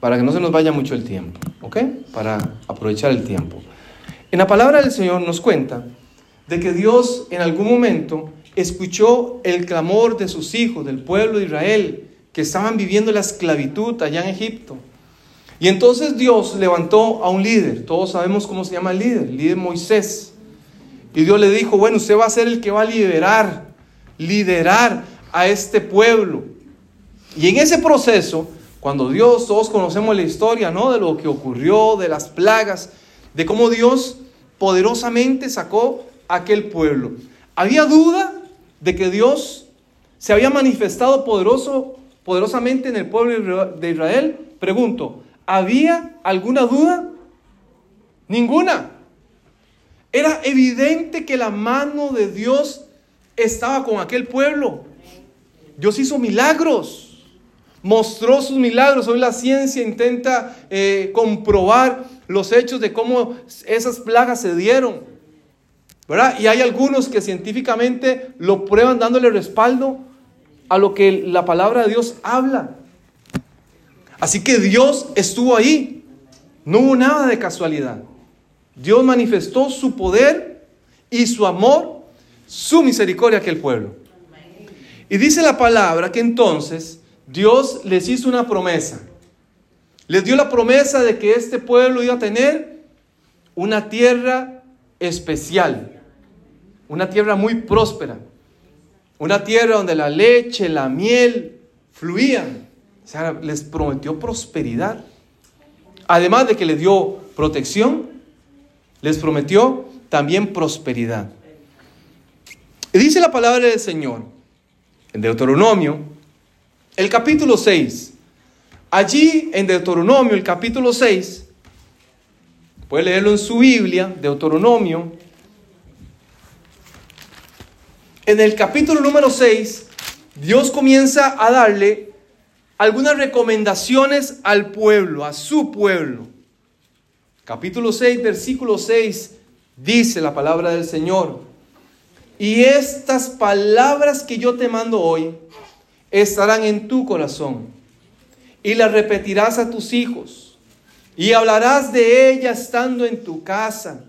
para que no se nos vaya mucho el tiempo, ¿ok? Para aprovechar el tiempo. En la palabra del Señor nos cuenta de que Dios en algún momento escuchó el clamor de sus hijos, del pueblo de Israel, que estaban viviendo la esclavitud allá en Egipto. Y entonces Dios levantó a un líder, todos sabemos cómo se llama el líder, el líder Moisés. Y Dios le dijo, bueno, usted va a ser el que va a liberar, liderar a este pueblo. Y en ese proceso, cuando Dios, todos conocemos la historia, ¿no? De lo que ocurrió, de las plagas, de cómo Dios poderosamente sacó a aquel pueblo. ¿Había duda de que Dios se había manifestado poderoso, poderosamente en el pueblo de Israel? Pregunto, ¿había alguna duda? Ninguna. Era evidente que la mano de Dios estaba con aquel pueblo. Dios hizo milagros mostró sus milagros. Hoy la ciencia intenta eh, comprobar los hechos de cómo esas plagas se dieron. ¿verdad? Y hay algunos que científicamente lo prueban dándole respaldo a lo que la palabra de Dios habla. Así que Dios estuvo ahí. No hubo nada de casualidad. Dios manifestó su poder y su amor, su misericordia a aquel pueblo. Y dice la palabra que entonces Dios les hizo una promesa. Les dio la promesa de que este pueblo iba a tener una tierra especial, una tierra muy próspera, una tierra donde la leche, la miel fluían. O sea, les prometió prosperidad. Además de que les dio protección, les prometió también prosperidad. Y dice la palabra del Señor en Deuteronomio el capítulo 6. Allí en Deuteronomio, el capítulo 6, puede leerlo en su Biblia, Deuteronomio. En el capítulo número 6, Dios comienza a darle algunas recomendaciones al pueblo, a su pueblo. Capítulo 6, versículo 6, dice la palabra del Señor. Y estas palabras que yo te mando hoy estarán en tu corazón y las repetirás a tus hijos y hablarás de ellas estando en tu casa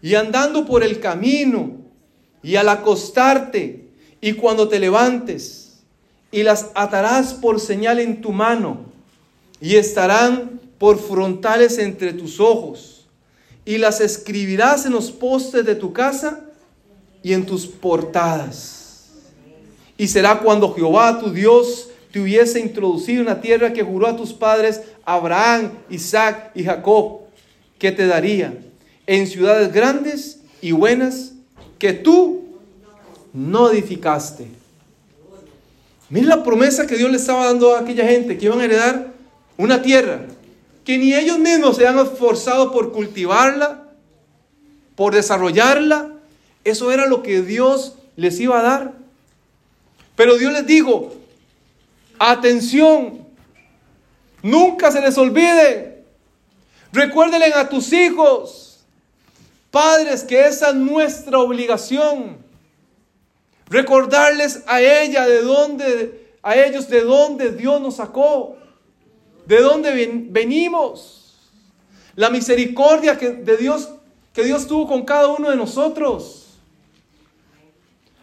y andando por el camino y al acostarte y cuando te levantes y las atarás por señal en tu mano y estarán por frontales entre tus ojos y las escribirás en los postes de tu casa y en tus portadas y será cuando Jehová tu Dios te hubiese introducido en la tierra que juró a tus padres, Abraham, Isaac y Jacob, que te daría en ciudades grandes y buenas que tú no edificaste. Mira la promesa que Dios le estaba dando a aquella gente que iban a heredar una tierra que ni ellos mismos se han esforzado por cultivarla, por desarrollarla. Eso era lo que Dios les iba a dar. Pero Dios les digo, atención, nunca se les olvide. Recuérdenle a tus hijos, padres, que esa es nuestra obligación. Recordarles a ella de dónde, a ellos de dónde Dios nos sacó, de dónde venimos. La misericordia que, de Dios que Dios tuvo con cada uno de nosotros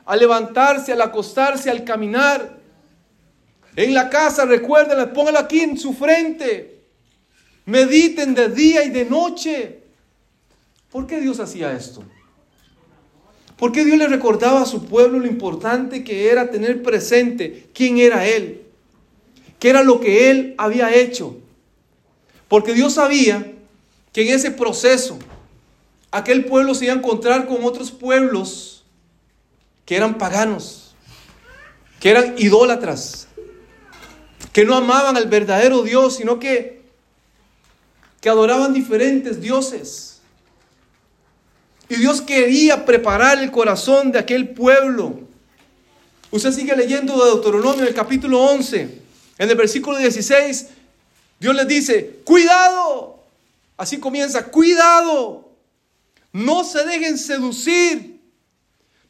al levantarse, al acostarse, al caminar. En la casa, recuerden, pónganlo aquí en su frente. Mediten de día y de noche. ¿Por qué Dios hacía esto? ¿Por qué Dios le recordaba a su pueblo lo importante que era tener presente quién era Él? ¿Qué era lo que Él había hecho? Porque Dios sabía que en ese proceso aquel pueblo se iba a encontrar con otros pueblos que eran paganos, que eran idólatras, que no amaban al verdadero Dios, sino que, que adoraban diferentes dioses. Y Dios quería preparar el corazón de aquel pueblo. Usted sigue leyendo de Deuteronomio el capítulo 11, en el versículo 16, Dios les dice, cuidado, así comienza, cuidado, no se dejen seducir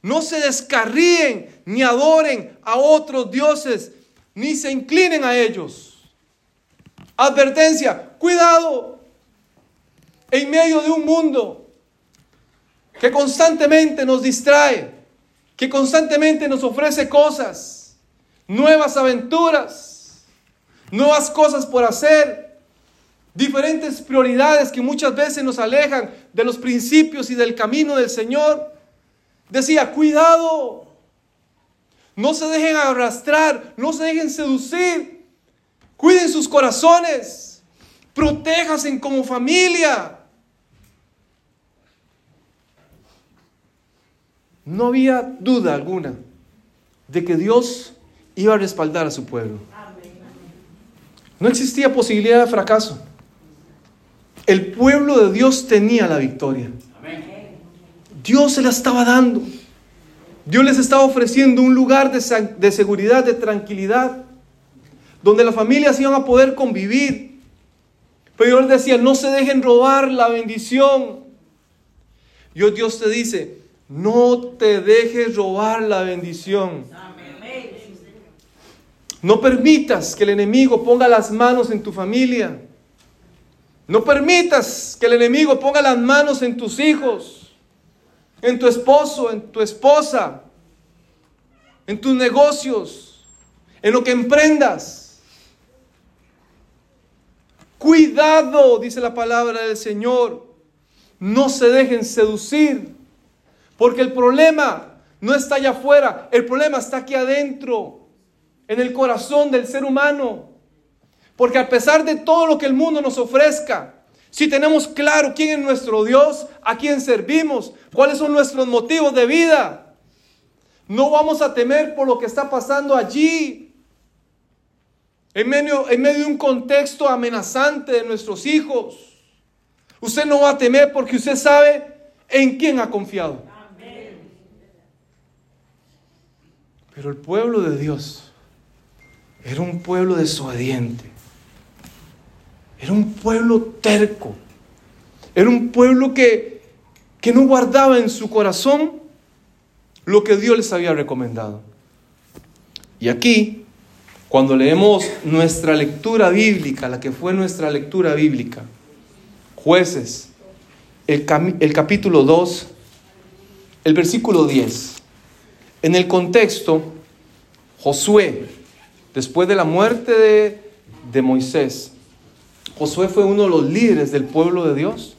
no se descarríen ni adoren a otros dioses, ni se inclinen a ellos. Advertencia, cuidado. En medio de un mundo que constantemente nos distrae, que constantemente nos ofrece cosas, nuevas aventuras, nuevas cosas por hacer, diferentes prioridades que muchas veces nos alejan de los principios y del camino del Señor. Decía, cuidado, no se dejen arrastrar, no se dejen seducir, cuiden sus corazones, protéjanse como familia. No había duda alguna de que Dios iba a respaldar a su pueblo. No existía posibilidad de fracaso. El pueblo de Dios tenía la victoria. Dios se la estaba dando. Dios les estaba ofreciendo un lugar de, seguridad, de tranquilidad, donde las familias iban a poder convivir. Pero Dios decía, no se dejen robar la bendición. Y Dios te dice, no te dejes robar la bendición. No permitas que el enemigo ponga las manos en tu familia. No permitas que el enemigo ponga las manos en tus hijos, en tu esposo, en tu esposa, en tus negocios, en lo que emprendas. Cuidado, dice la palabra del Señor. No se dejen seducir, porque el problema no está allá afuera, el problema está aquí adentro, en el corazón del ser humano. Porque a pesar de todo lo que el mundo nos ofrezca, si tenemos claro quién es nuestro Dios, a quién servimos, cuáles son nuestros motivos de vida, no vamos a temer por lo que está pasando allí. En medio, medio de un contexto amenazante de nuestros hijos. Usted no va a temer porque usted sabe en quién ha confiado. Pero el pueblo de Dios era un pueblo desobediente. Era un pueblo terco. Era un pueblo que, que no guardaba en su corazón lo que Dios les había recomendado. Y aquí, cuando leemos nuestra lectura bíblica, la que fue nuestra lectura bíblica, jueces, el, el capítulo 2, el versículo 10, en el contexto, Josué, después de la muerte de, de Moisés, Josué fue uno de los líderes del pueblo de Dios.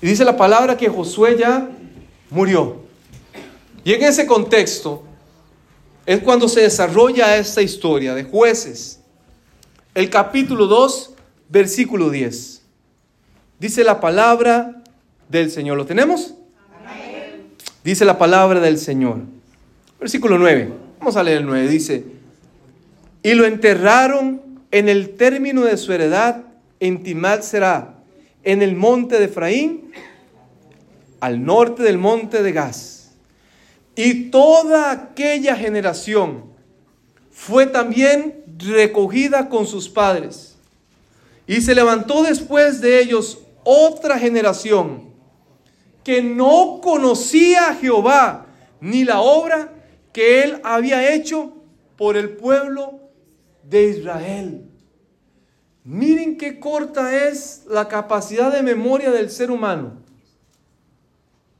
Y dice la palabra que Josué ya murió. Y en ese contexto es cuando se desarrolla esta historia de jueces. El capítulo 2, versículo 10. Dice la palabra del Señor. ¿Lo tenemos? Dice la palabra del Señor. Versículo 9. Vamos a leer el 9. Dice, y lo enterraron en el término de su heredad en Timal será, en el monte de Efraín, al norte del monte de Gaz. Y toda aquella generación fue también recogida con sus padres. Y se levantó después de ellos otra generación que no conocía a Jehová ni la obra que él había hecho por el pueblo de Israel. Miren qué corta es la capacidad de memoria del ser humano.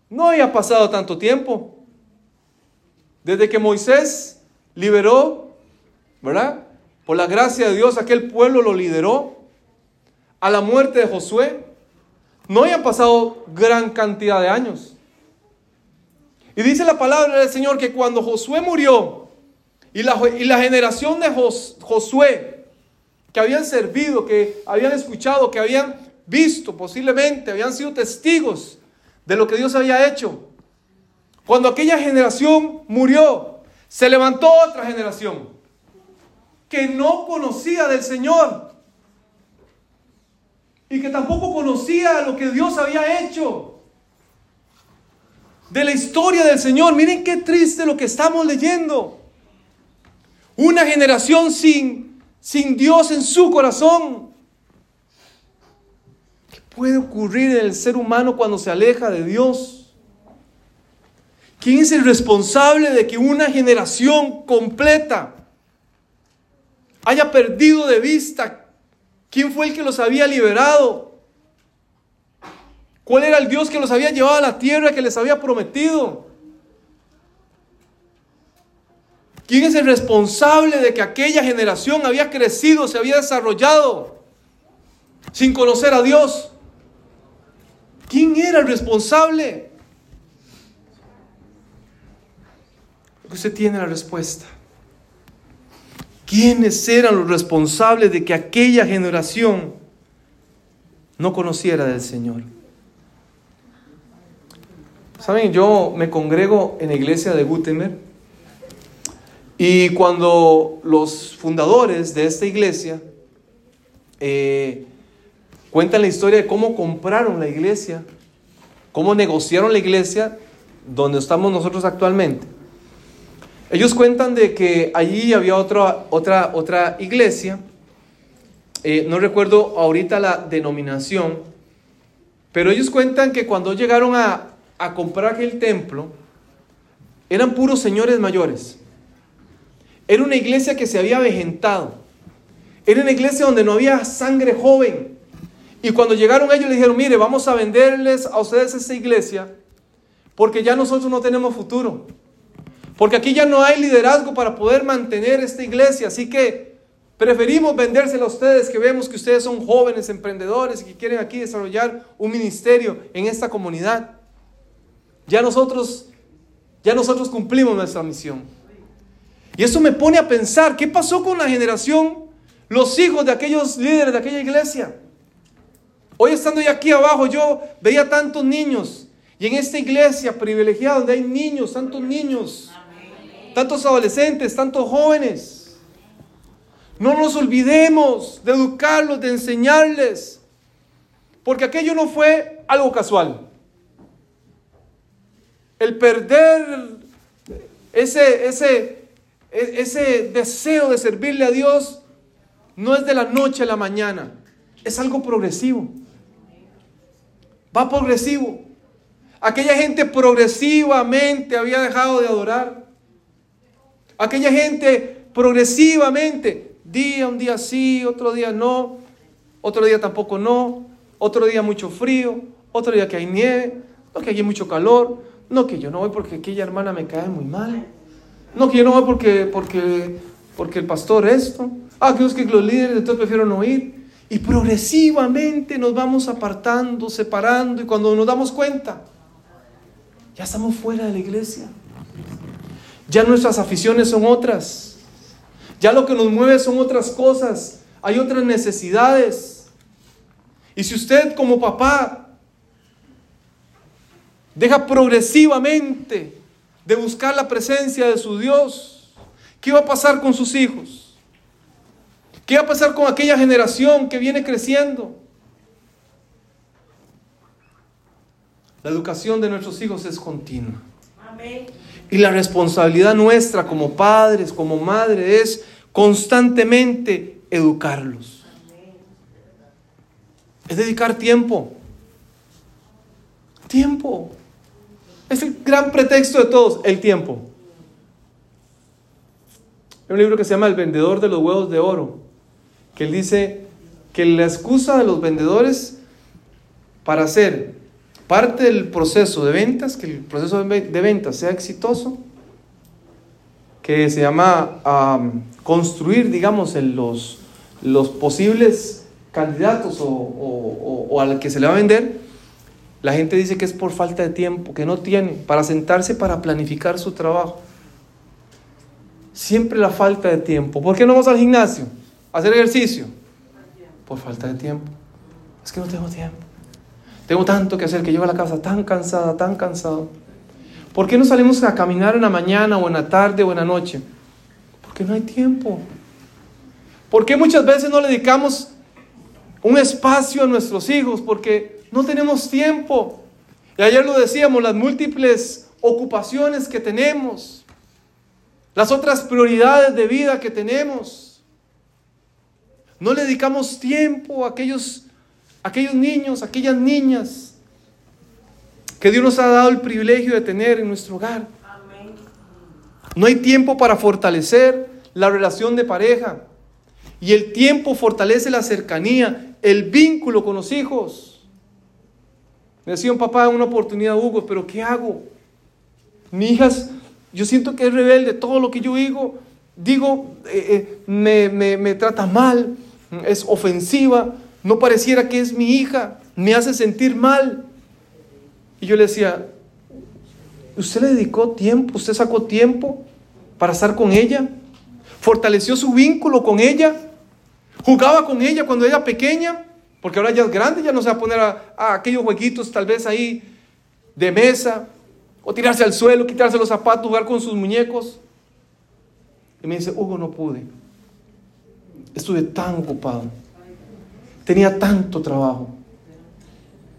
No había pasado tanto tiempo. Desde que Moisés liberó, ¿verdad? Por la gracia de Dios, aquel pueblo lo lideró. A la muerte de Josué, no había pasado gran cantidad de años. Y dice la palabra del Señor que cuando Josué murió y la, y la generación de Josué que habían servido, que habían escuchado, que habían visto posiblemente, habían sido testigos de lo que Dios había hecho. Cuando aquella generación murió, se levantó otra generación que no conocía del Señor y que tampoco conocía lo que Dios había hecho. De la historia del Señor, miren qué triste lo que estamos leyendo. Una generación sin sin Dios en su corazón. ¿Qué puede ocurrir en el ser humano cuando se aleja de Dios? ¿Quién es el responsable de que una generación completa haya perdido de vista ¿Quién fue el que los había liberado? ¿Cuál era el Dios que los había llevado a la tierra que les había prometido? ¿Quién es el responsable de que aquella generación había crecido, se había desarrollado sin conocer a Dios? ¿Quién era el responsable? Usted tiene la respuesta. ¿Quiénes eran los responsables de que aquella generación no conociera del Señor? Saben, yo me congrego en la iglesia de Gutenberg y cuando los fundadores de esta iglesia eh, cuentan la historia de cómo compraron la iglesia, cómo negociaron la iglesia donde estamos nosotros actualmente. Ellos cuentan de que allí había otra, otra, otra iglesia, eh, no recuerdo ahorita la denominación, pero ellos cuentan que cuando llegaron a, a comprar aquel templo, eran puros señores mayores. Era una iglesia que se había vejentado. Era una iglesia donde no había sangre joven. Y cuando llegaron ellos le dijeron, mire, vamos a venderles a ustedes esa iglesia porque ya nosotros no tenemos futuro. Porque aquí ya no hay liderazgo para poder mantener esta iglesia. Así que preferimos vendérsela a ustedes que vemos que ustedes son jóvenes emprendedores y que quieren aquí desarrollar un ministerio en esta comunidad. Ya nosotros, ya nosotros cumplimos nuestra misión. Y eso me pone a pensar, ¿qué pasó con la generación, los hijos de aquellos líderes de aquella iglesia? Hoy estando yo aquí abajo, yo veía tantos niños. Y en esta iglesia privilegiada donde hay niños, tantos niños, tantos adolescentes, tantos jóvenes. No nos olvidemos de educarlos, de enseñarles. Porque aquello no fue algo casual. El perder ese, ese, ese deseo de servirle a Dios no es de la noche a la mañana, es algo progresivo. Va progresivo. Aquella gente progresivamente había dejado de adorar. Aquella gente progresivamente, día un día sí, otro día no, otro día tampoco no, otro día mucho frío, otro día que hay nieve, no que hay mucho calor, no que yo no voy porque aquella hermana me cae muy mal. No, que yo no voy porque, porque, porque el pastor esto. Ah, que es que los líderes entonces prefiero no ir. Y progresivamente nos vamos apartando, separando y cuando nos damos cuenta, ya estamos fuera de la iglesia. Ya nuestras aficiones son otras. Ya lo que nos mueve son otras cosas. Hay otras necesidades. Y si usted como papá deja progresivamente de buscar la presencia de su Dios, ¿qué va a pasar con sus hijos? ¿Qué va a pasar con aquella generación que viene creciendo? La educación de nuestros hijos es continua. Y la responsabilidad nuestra como padres, como madres, es constantemente educarlos. Es dedicar tiempo. Tiempo. Es el gran pretexto de todos, el tiempo. Hay un libro que se llama El vendedor de los huevos de oro, que él dice que la excusa de los vendedores para hacer parte del proceso de ventas, que el proceso de ventas sea exitoso, que se llama construir, digamos, en los, posibles candidatos o, o al que se le va a vender, la gente dice que es por falta de tiempo, que no tiene para sentarse para planificar su trabajo. Siempre la falta de tiempo. ¿Por qué no vamos al gimnasio a hacer ejercicio? Por falta de tiempo. Es que no tengo tiempo. Tengo tanto que hacer que llego a la casa tan cansada, tan cansado. ¿Por qué no salimos a caminar en la mañana o en la tarde o en la noche? Porque no hay tiempo. ¿Por qué muchas veces no le dedicamos un espacio a nuestros hijos? Porque no tenemos tiempo. Y ayer lo decíamos, las múltiples ocupaciones que tenemos, las otras prioridades de vida que tenemos. No le dedicamos tiempo a aquellos, aquellos niños, aquellas niñas que Dios nos ha dado el privilegio de tener en nuestro hogar. No hay tiempo para fortalecer la relación de pareja. Y el tiempo fortalece la cercanía, el vínculo con los hijos. Me decía un papá una oportunidad, Hugo, pero ¿qué hago? Mi hija, yo siento que es rebelde, todo lo que yo digo, digo, eh, eh, me, me trata mal, es ofensiva, no pareciera que es mi hija, me hace sentir mal. Y yo le decía, ¿usted le dedicó tiempo? ¿Usted sacó tiempo para estar con ella? ¿Fortaleció su vínculo con ella? ¿Jugaba con ella cuando era pequeña? Porque ahora ya es grande, ya no se va a poner a, aquellos jueguitos tal vez ahí de mesa, o tirarse al suelo, quitarse los zapatos, jugar con sus muñecos. Y me dice, Hugo, no pude. Estuve tan ocupado. Tenía tanto trabajo.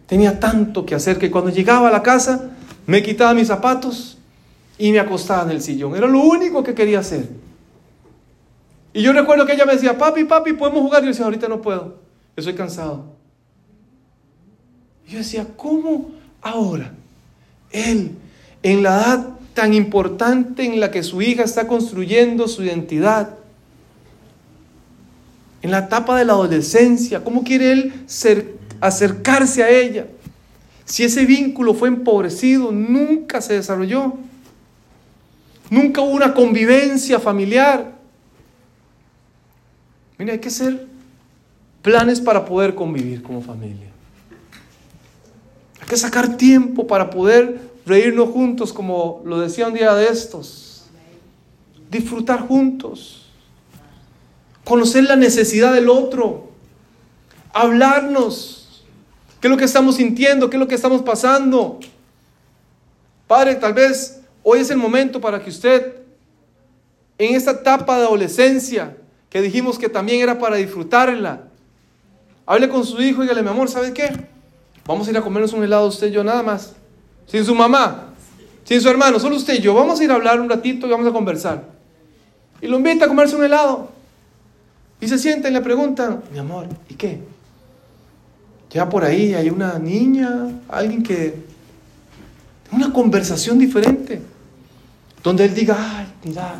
Tenía tanto que hacer que cuando llegaba a la casa me quitaba mis zapatos y me acostaba en el sillón. Era lo único que quería hacer. Y yo recuerdo que ella me decía, papi, papi, podemos jugar. Y yo decía, ahorita no puedo. Estoy cansado. Yo decía, ¿cómo ahora? Él, en la edad tan importante en la que su hija está construyendo su identidad, en la etapa de la adolescencia, ¿cómo quiere él acercarse a ella? Si ese vínculo fue empobrecido, nunca se desarrolló. Nunca hubo una convivencia familiar. Mira, hay que hacer planes para poder convivir como familia. Hay que sacar tiempo para poder reírnos juntos, como lo decía un día de estos. Disfrutar juntos conocer la necesidad del otro, hablarnos, qué es lo que estamos sintiendo, qué es lo que estamos pasando. Padre, tal vez hoy es el momento para que usted, en esta etapa de adolescencia, que dijimos que también era para disfrutarla, hable con su hijo y dígale, mi amor, ¿sabe qué? Vamos a ir a comernos un helado usted y yo nada más, sin su mamá, sin su hermano, solo usted y yo. Vamos a ir a hablar un ratito y vamos a conversar. Y lo invita a comerse un helado. Y se sienta y le preguntan, mi amor, ¿y qué? Ya por ahí hay una niña, alguien que... Una conversación diferente. Donde él diga, ay, mira,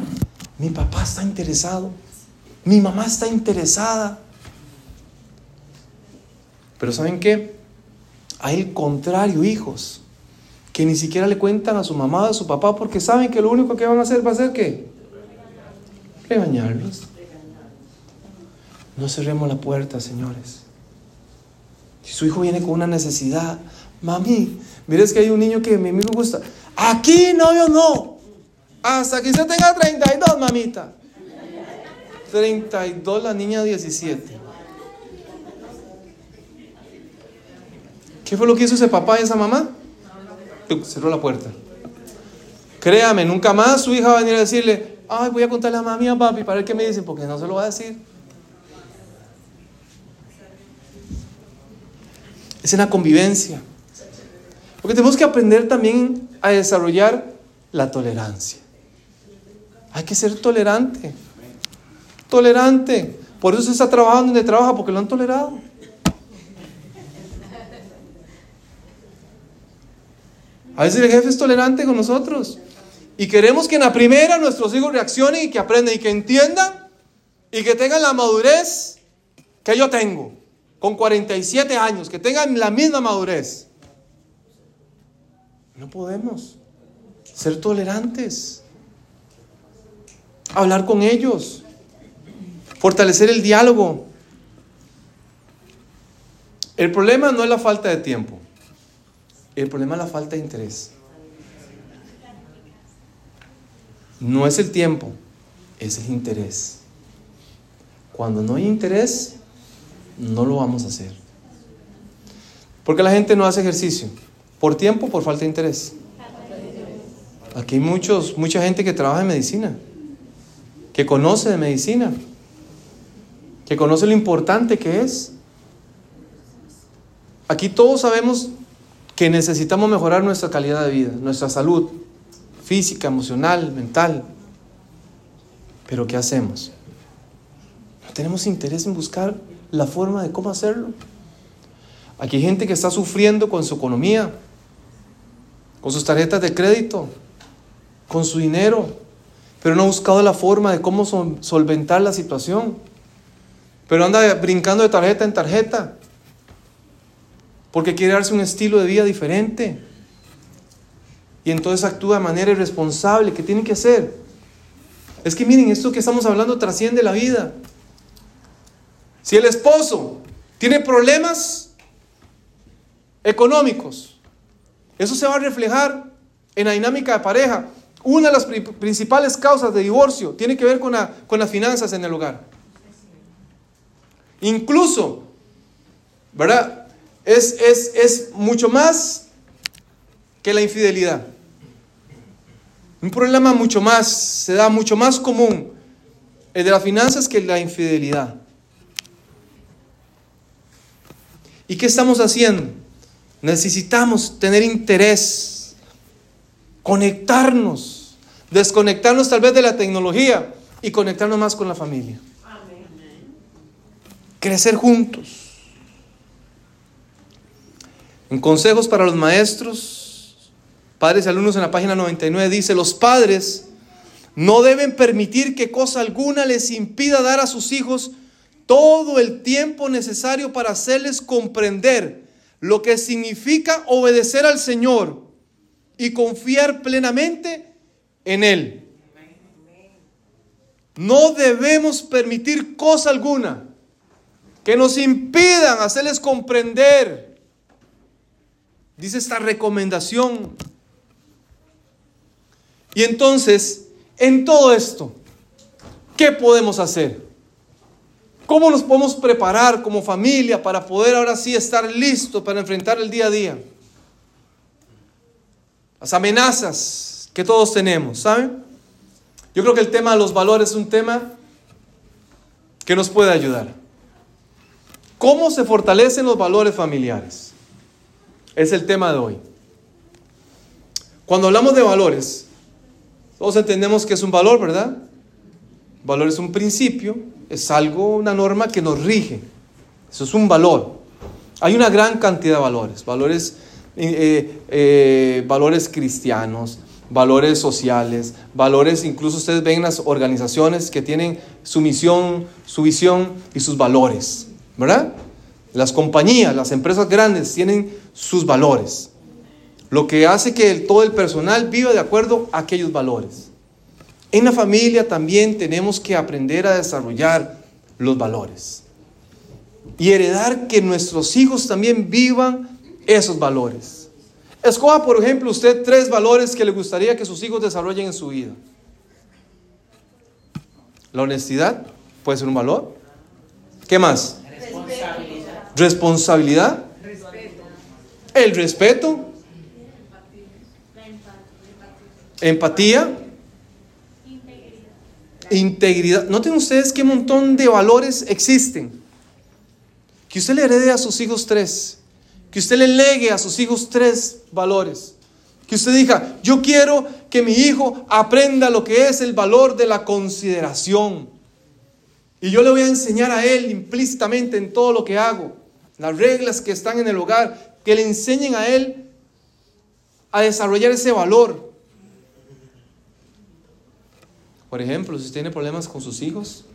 mi papá está interesado, mi mamá está interesada. Pero ¿saben qué? Hay el contrario, hijos, que ni siquiera le cuentan a su mamá o a su papá porque saben que lo único que van a hacer va a ser qué? Regañarlos. No cerremos la puerta, señores. Si su hijo viene con una necesidad, mami, mires que hay un niño que a mí me gusta. Aquí no, yo no. Hasta que usted tenga 32, mamita. 32, la niña 17. ¿Qué fue lo que hizo ese papá y esa mamá? Cerró la puerta. Créame, nunca más su hija va a venir a decirle, ay, voy a contarle a mami y a papi para ver qué me dicen, porque no se lo va a decir. es en la convivencia. Porque tenemos que aprender también a desarrollar la tolerancia. Hay que ser tolerante. Tolerante. Por eso se está trabajando donde trabaja, porque lo han tolerado. A veces el jefe es tolerante con nosotros. Y queremos que en la primera nuestros hijos reaccionen y que aprendan y que entiendan y que tengan la madurez que yo tengo con 47 años, que tengan la misma madurez. No podemos ser tolerantes, hablar con ellos, fortalecer el diálogo. El problema no es la falta de tiempo, el problema es la falta de interés. No es el tiempo, es el interés. Cuando no hay interés, no lo vamos a hacer. Porque la gente no hace ejercicio. Por tiempo, por falta de interés. Aquí hay muchos, mucha gente que trabaja en medicina, que conoce de medicina, que conoce lo importante que es. Aquí todos sabemos que necesitamos mejorar nuestra calidad de vida, nuestra salud física, emocional, mental. Pero ¿qué hacemos? No tenemos interés en buscar la forma de cómo hacerlo. Aquí hay gente que está sufriendo con su economía, con sus tarjetas de crédito, con su dinero, pero no ha buscado la forma de cómo solventar la situación. pero anda brincando de tarjeta en tarjeta, porque quiere darse un estilo de vida diferente. Y entonces actúa de manera irresponsable. ¿Qué tiene que hacer? Es que miren, esto que estamos hablando trasciende la vida. Si el esposo tiene problemas económicos, eso se va a reflejar en la dinámica de pareja. Una de las principales causas de divorcio tiene que ver con, con las finanzas en el hogar. Incluso, ¿verdad? Es, es, es mucho más que la infidelidad. Un problema mucho más, se da mucho más común el de las finanzas que la infidelidad. ¿Y qué estamos haciendo? Necesitamos tener interés, conectarnos, desconectarnos tal vez de la tecnología y conectarnos más con la familia. Crecer juntos. En consejos para los maestros, padres y alumnos en la página 99 dice, los padres no deben permitir que cosa alguna les impida dar a sus hijos todo el tiempo necesario para hacerles comprender lo que significa obedecer al Señor y confiar plenamente en Él. No debemos permitir cosa alguna que nos impidan hacerles comprender, dice esta recomendación. Y entonces, en todo esto, ¿qué podemos hacer? ¿Cómo nos podemos preparar como familia para poder ahora sí estar listos para enfrentar el día a día? Las amenazas que todos tenemos, ¿saben? Yo creo que el tema de los valores es un tema que nos puede ayudar. ¿Cómo se fortalecen los valores familiares? Es el tema de hoy. Cuando hablamos de valores, todos entendemos que es un valor, ¿verdad? Valor es un principio, es algo, una norma que nos rige. Eso es un valor. Hay una gran cantidad de valores, valores, eh, eh, valores cristianos, valores sociales, valores, incluso ustedes ven las organizaciones que tienen su misión, su visión y sus valores. ¿verdad? Las compañías, las empresas grandes tienen sus valores, lo que hace que todo el personal viva de acuerdo a aquellos valores. En la familia también tenemos que aprender a desarrollar los valores y heredar que nuestros hijos también vivan esos valores. Escoja, por ejemplo, usted tres valores que le gustaría que sus hijos desarrollen en su vida. La honestidad puede ser un valor. ¿Qué más? Responsabilidad. El respeto. Empatía. Integridad. Noten ustedes qué montón de valores existen. Que usted le herede a sus hijos tres. Que usted le legue a sus hijos tres valores. Que usted diga, yo quiero que mi hijo aprenda lo que es el valor de la consideración. Y yo le voy a enseñar a él implícitamente en todo lo que hago las reglas que están en el hogar, que le enseñen a él a desarrollar ese valor. Por ejemplo, si tiene problemas con sus hijos,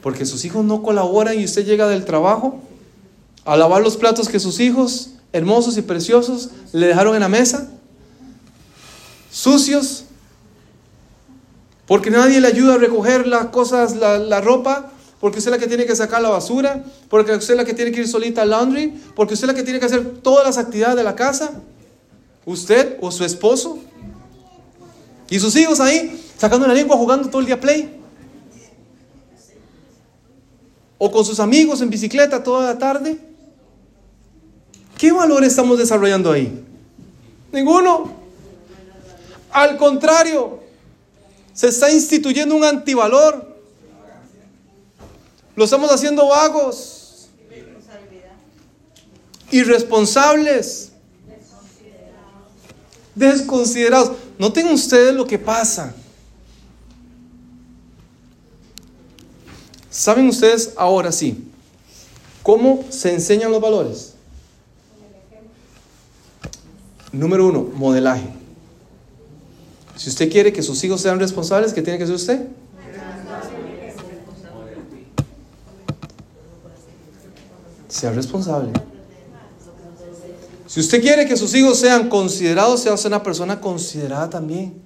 porque sus hijos no colaboran y usted llega del trabajo a lavar los platos que sus hijos, hermosos y preciosos, le dejaron en la mesa, sucios, porque nadie le ayuda a recoger las cosas, la, la ropa, porque usted es la que tiene que sacar la basura, porque usted es la que tiene que ir solita al laundry, porque usted es la que tiene que hacer todas las actividades de la casa, usted o su esposo, y sus hijos ahí sacando la lengua jugando todo el día play, o con sus amigos en bicicleta toda la tarde. ¿Qué valor estamos desarrollando ahí? Ninguno. Al contrario, se está instituyendo un antivalor lo estamos haciendo vagos. Irresponsables. Desconsiderados. Noten ustedes lo que pasa. ¿Saben ustedes ahora sí cómo se enseñan los valores? Número uno, modelaje. Si usted quiere que sus hijos sean responsables, ¿qué tiene que hacer usted? Sea responsable. Si usted quiere que sus hijos sean considerados, sea una persona considerada también.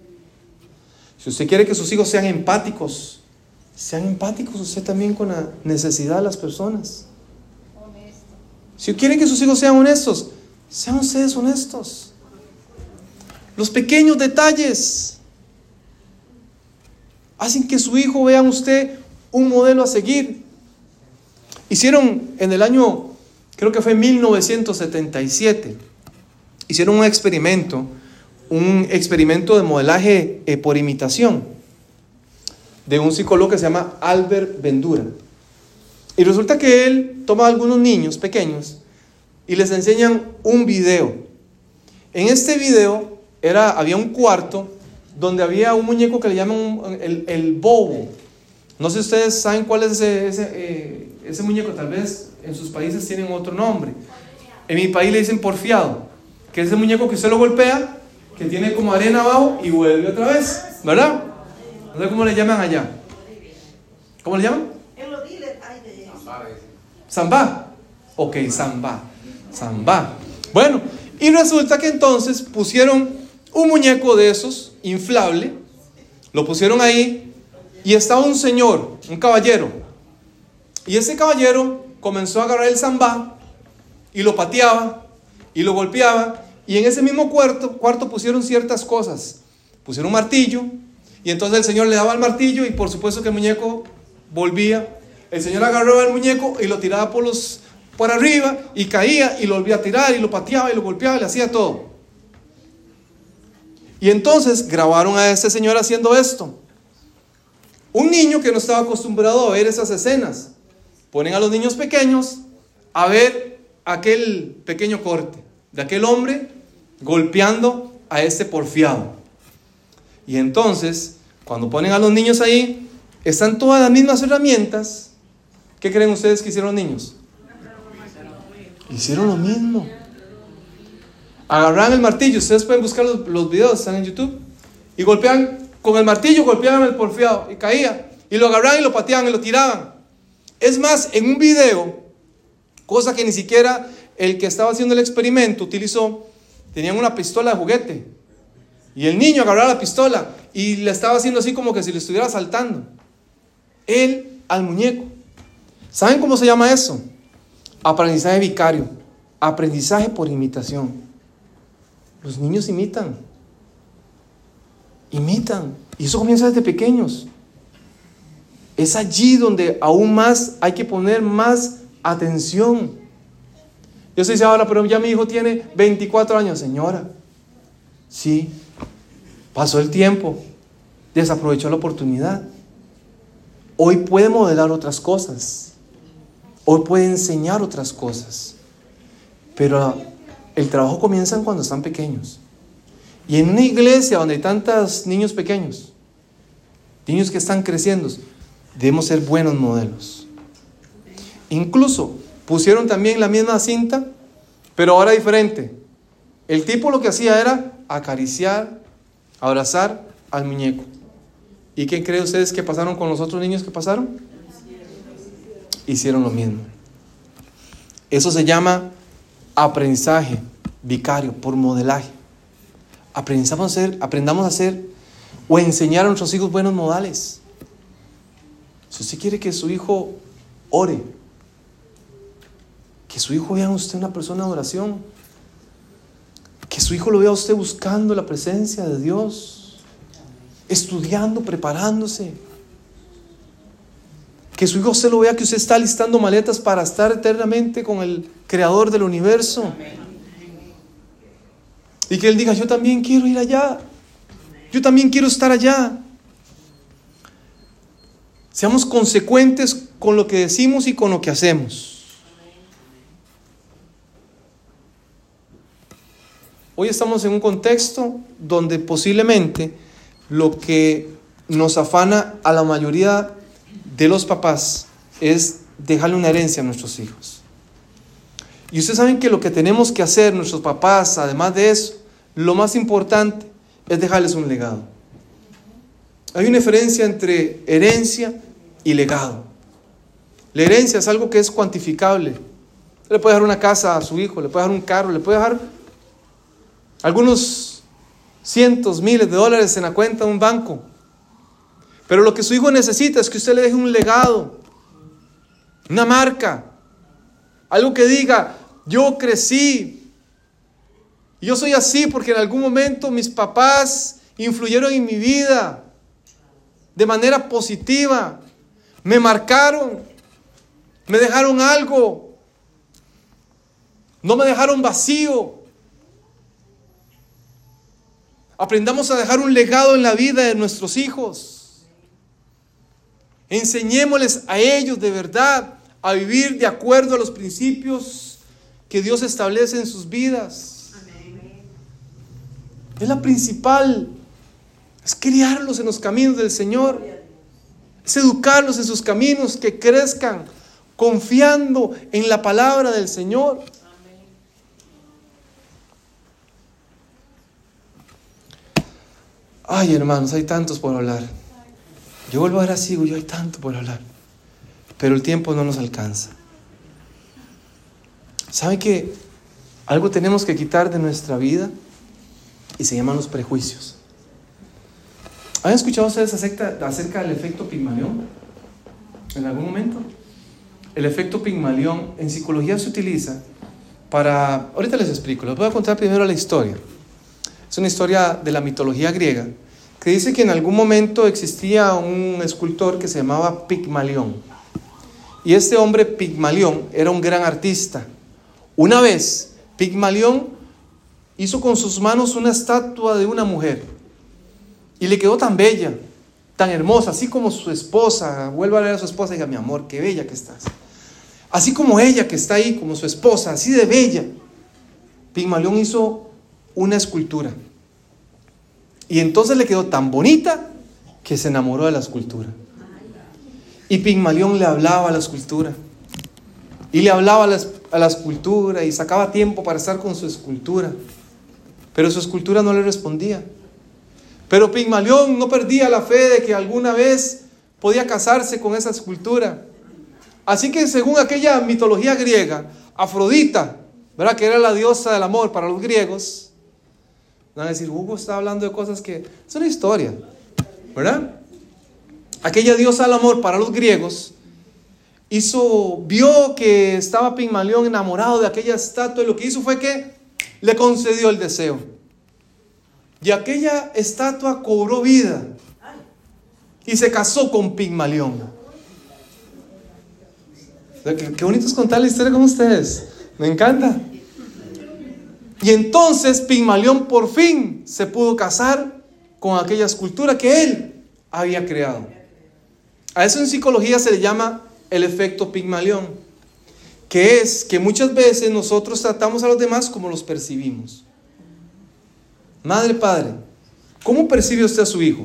Si usted quiere que sus hijos sean empáticos, sean empáticos usted también con la necesidad de las personas. Si quiere que sus hijos sean honestos, sean ustedes honestos. Los pequeños detalles hacen que su hijo vea en usted un modelo a seguir. Hicieron en el año creo que fue en 1977, hicieron un experimento, un experimento de modelaje eh, por imitación de un psicólogo que se llama Albert Vendura. Y resulta que él toma a algunos niños pequeños y les enseñan un video. En este video era, había un cuarto donde había un muñeco que le llaman el, bobo. No sé si ustedes saben cuál es ese, ese, eh, ese muñeco, tal vez en sus países tienen otro nombre. En mi país le dicen porfiado, que es el muñeco que usted lo golpea, que tiene como arena abajo y vuelve otra vez, ¿verdad? No sé cómo le llaman allá. ¿Cómo le llaman? Zamba. Ok, zamba. Zamba. Bueno, y resulta que entonces pusieron un muñeco de esos, inflable, lo pusieron ahí y estaba un señor, un caballero. Y ese caballero comenzó a agarrar el zambá y lo pateaba y lo golpeaba. Y en ese mismo cuarto, pusieron ciertas cosas. Pusieron un martillo y entonces el Señor le daba el martillo y por supuesto que el muñeco volvía. El Señor agarraba el muñeco y lo tiraba por, los, por arriba y caía y lo volvía a tirar y lo pateaba y lo golpeaba y le hacía todo. Y entonces grabaron a este señor haciendo esto. Un niño que no estaba acostumbrado a ver esas escenas ponen a los niños pequeños a ver aquel pequeño corte de aquel hombre golpeando a este porfiado. Y entonces, cuando ponen a los niños ahí, están todas las mismas herramientas. ¿Qué creen ustedes que hicieron los niños? Hicieron lo mismo. Agarran el martillo, ustedes pueden buscar los, los videos, están en YouTube, y golpean con el martillo, golpeaban el porfiado y caía. Y lo agarraban y lo pateaban y lo tiraban. Es más, en un video, cosa que ni siquiera el que estaba haciendo el experimento utilizó, tenían una pistola de juguete. Y el niño agarraba la pistola y le estaba haciendo así como que si le estuviera saltando. Él al muñeco. ¿Saben cómo se llama eso? Aprendizaje vicario. Aprendizaje por imitación. Los niños imitan. Imitan. Y eso comienza desde pequeños. Es allí donde aún más hay que poner más atención. Yo se dice ahora, pero ya mi hijo tiene 24 años, señora. Sí, pasó el tiempo, desaprovechó la oportunidad. Hoy puede modelar otras cosas. Hoy puede enseñar otras cosas. Pero el trabajo comienza cuando están pequeños. Y en una iglesia donde hay tantos niños pequeños, niños que están creciendo, Debemos ser buenos modelos. Incluso pusieron también la misma cinta, pero ahora diferente. El tipo lo que hacía era acariciar, abrazar al muñeco. ¿Y qué creen ustedes que pasaron con los otros niños que pasaron? Hicieron lo mismo. Eso se llama aprendizaje vicario por modelaje. Aprendamos a hacer, aprendamos a hacer o enseñar a nuestros hijos buenos modales. Si usted quiere que su hijo ore, que su hijo vea a usted una persona de oración, que su hijo lo vea a usted buscando la presencia de Dios, estudiando, preparándose. Que su hijo se lo vea que usted está listando maletas para estar eternamente con el creador del universo. Y que él diga, yo también quiero ir allá. Yo también quiero estar allá. Seamos consecuentes con lo que decimos y con lo que hacemos. Hoy estamos en un contexto donde posiblemente lo que nos afana a la mayoría de los papás es dejarle una herencia a nuestros hijos. Y ustedes saben que lo que tenemos que hacer nuestros papás, además de eso, lo más importante es dejarles un legado. Hay una diferencia entre herencia y legado. La herencia es algo que es cuantificable, Le puede dejar una casa a su hijo, le puede dejar un carro, le puede dejar algunos cientos, miles de dólares en la cuenta de un banco. Pero lo que su hijo necesita es que usted le deje un legado, una marca, algo que diga, yo crecí, yo soy así porque en algún momento mis papás influyeron en mi vida de manera positiva, me marcaron, me dejaron algo, no me dejaron vacío. Aprendamos a dejar un legado en la vida de nuestros hijos. Enseñémosles a ellos de verdad a vivir de acuerdo a los principios que Dios establece en sus vidas. Es la principal. Es criarlos en los caminos del Señor. Es educarlos en sus caminos, que crezcan confiando en la palabra del Señor. Ay, hermanos, hay tantos por hablar. Yo vuelvo a ver así, yo hay tanto por hablar. Pero el tiempo no nos alcanza. ¿Sabe que algo tenemos que quitar de nuestra vida? Y se llaman los prejuicios. ¿Han escuchado ustedes acerca, del efecto Pigmalión? ¿En algún momento? El efecto Pigmalión en psicología se utiliza para... Ahorita les explico, les voy a contar primero la historia. Es una historia de la mitología griega que dice que en algún momento existía un escultor que se llamaba Pigmalión. Y este hombre Pigmalión era un gran artista. Una vez Pigmalión hizo con sus manos una estatua de una mujer y le quedó tan bella, tan hermosa, así como su esposa. Vuelve a ver a su esposa y diga, mi amor, qué bella que estás. Así como ella que está ahí, como su esposa, así de bella. Pigmalión hizo una escultura. Y entonces le quedó tan bonita que se enamoró de la escultura. Y Pigmalión le hablaba a la escultura. Y le hablaba a la, a la, escultura y sacaba tiempo para estar con su escultura. Pero su escultura no le respondía. Pero Pigmalión no perdía la fe de que alguna vez podía casarse con esa escultura. Así que según aquella mitología griega, Afrodita, ¿verdad? que era la diosa del amor para los griegos, Van a decir, Hugo está hablando de cosas que... Es una historia, ¿verdad? Aquella diosa del amor para los griegos hizo, vio que estaba Pigmalión enamorado de aquella estatua y lo que hizo fue que le concedió el deseo. Y aquella estatua cobró vida y se casó con Pigmalión. Qué, bonito es contar la historia con ustedes. Me encanta. Y entonces Pigmalión por fin se pudo casar con aquella escultura que él había creado. A eso en psicología se le llama el efecto Pigmalión, que es que muchas veces nosotros tratamos a los demás como los percibimos. Madre, padre, ¿cómo percibe usted a su hijo?